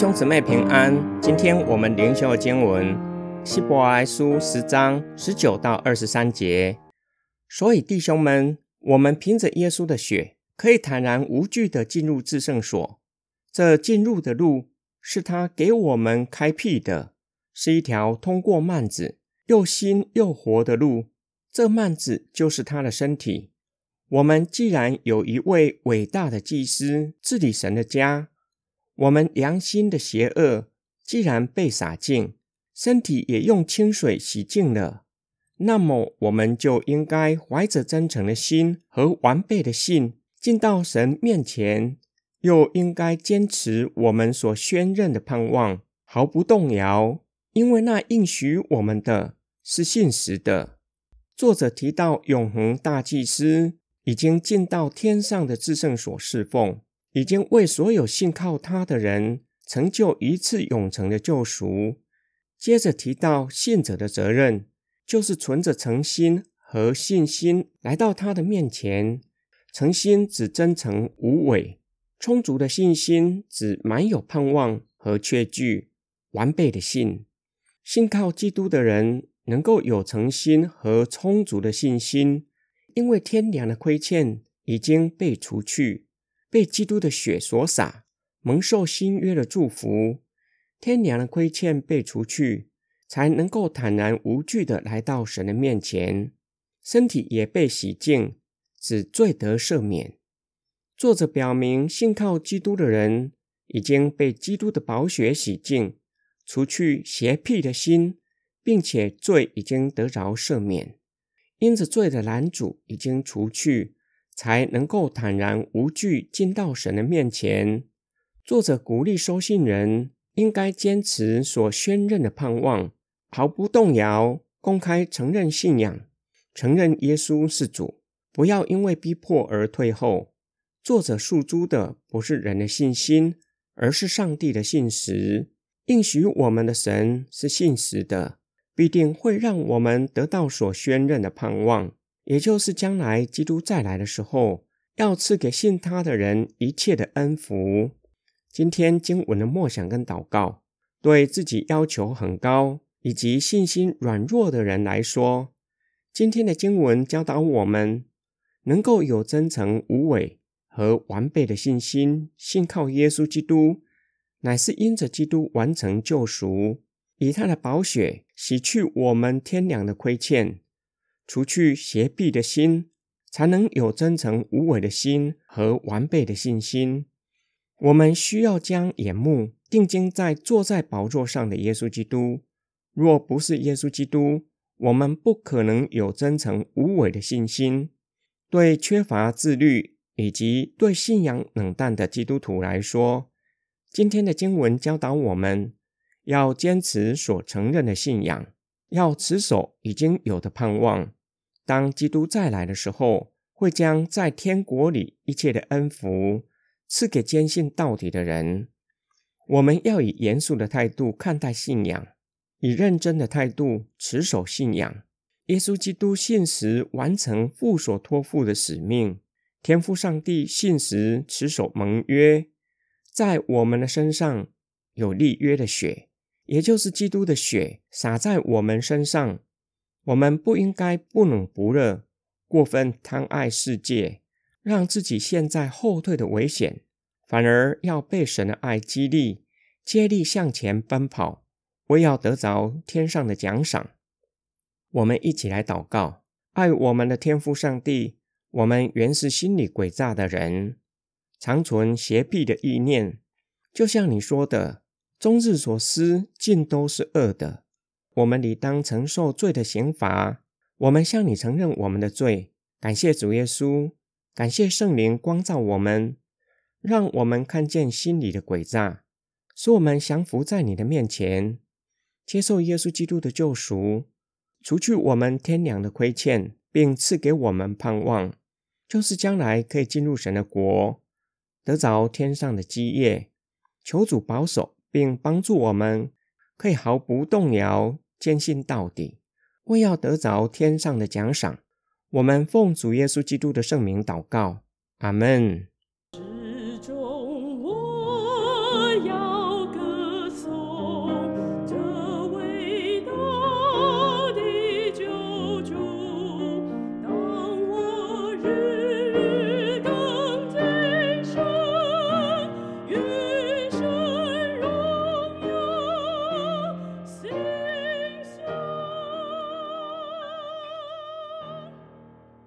兄姊妹平安，今天我们灵修的经文希伯来书十章十九到二十三节。所以弟兄们，我们凭着耶稣的血，可以坦然无惧的进入至圣所。这进入的路是他给我们开辟的，是一条通过幔子又新又活的路。这幔子就是他的身体。我们既然有一位伟大的祭司治理神的家。我们良心的邪恶既然被洒净，身体也用清水洗净了，那么我们就应该怀着真诚的心和完备的信进到神面前，又应该坚持我们所宣认的盼望，毫不动摇，因为那应许我们的是信实的。作者提到永恒大祭司已经进到天上的至圣所侍奉。已经为所有信靠他的人成就一次永恒的救赎。接着提到信者的责任，就是存着诚心和信心来到他的面前。诚心指真诚无伪，充足的信心指满有盼望和确据，完备的信。信靠基督的人能够有诚心和充足的信心，因为天良的亏欠已经被除去。被基督的血所洒，蒙受新约的祝福，天良的亏欠被除去，才能够坦然无惧的来到神的面前。身体也被洗净，只罪得赦免。作者表明，信靠基督的人已经被基督的宝血洗净，除去邪僻的心，并且罪已经得着赦免，因着罪的拦阻已经除去。才能够坦然无惧进到神的面前。作者鼓励收信人应该坚持所宣认的盼望，毫不动摇，公开承认信仰，承认耶稣是主，不要因为逼迫而退后。作者诉诸的不是人的信心，而是上帝的信实。应许我们的神是信实的，必定会让我们得到所宣认的盼望。也就是将来基督再来的时候，要赐给信他的人一切的恩福。今天经文的默想跟祷告，对自己要求很高以及信心软弱的人来说，今天的经文教导我们，能够有真诚无伪和完备的信心，信靠耶稣基督，乃是因着基督完成救赎，以他的宝血洗去我们天良的亏欠。除去邪僻的心，才能有真诚无伪的心和完备的信心。我们需要将眼目定睛在坐在宝座上的耶稣基督。若不是耶稣基督，我们不可能有真诚无伪的信心。对缺乏自律以及对信仰冷淡的基督徒来说，今天的经文教导我们要坚持所承认的信仰，要持守已经有的盼望。当基督再来的时候，会将在天国里一切的恩福赐给坚信到底的人。我们要以严肃的态度看待信仰，以认真的态度持守信仰。耶稣基督信实完成父所托付的使命，天父上帝信实持守盟约，在我们的身上有立约的血，也就是基督的血洒在我们身上。我们不应该不冷不热，过分贪爱世界，让自己陷在后退的危险，反而要被神的爱激励，接力向前奔跑，为要得着天上的奖赏。我们一起来祷告：爱我们的天父上帝，我们原是心里诡诈的人，常存邪僻的意念，就像你说的，终日所思尽都是恶的。我们理当承受罪的刑罚。我们向你承认我们的罪，感谢主耶稣，感谢圣灵光照我们，让我们看见心里的诡诈，使我们降服在你的面前，接受耶稣基督的救赎，除去我们天良的亏欠，并赐给我们盼望，就是将来可以进入神的国，得着天上的基业。求主保守并帮助我们。可以毫不动摇，坚信到底，为要得着天上的奖赏。我们奉主耶稣基督的圣名祷告，阿门。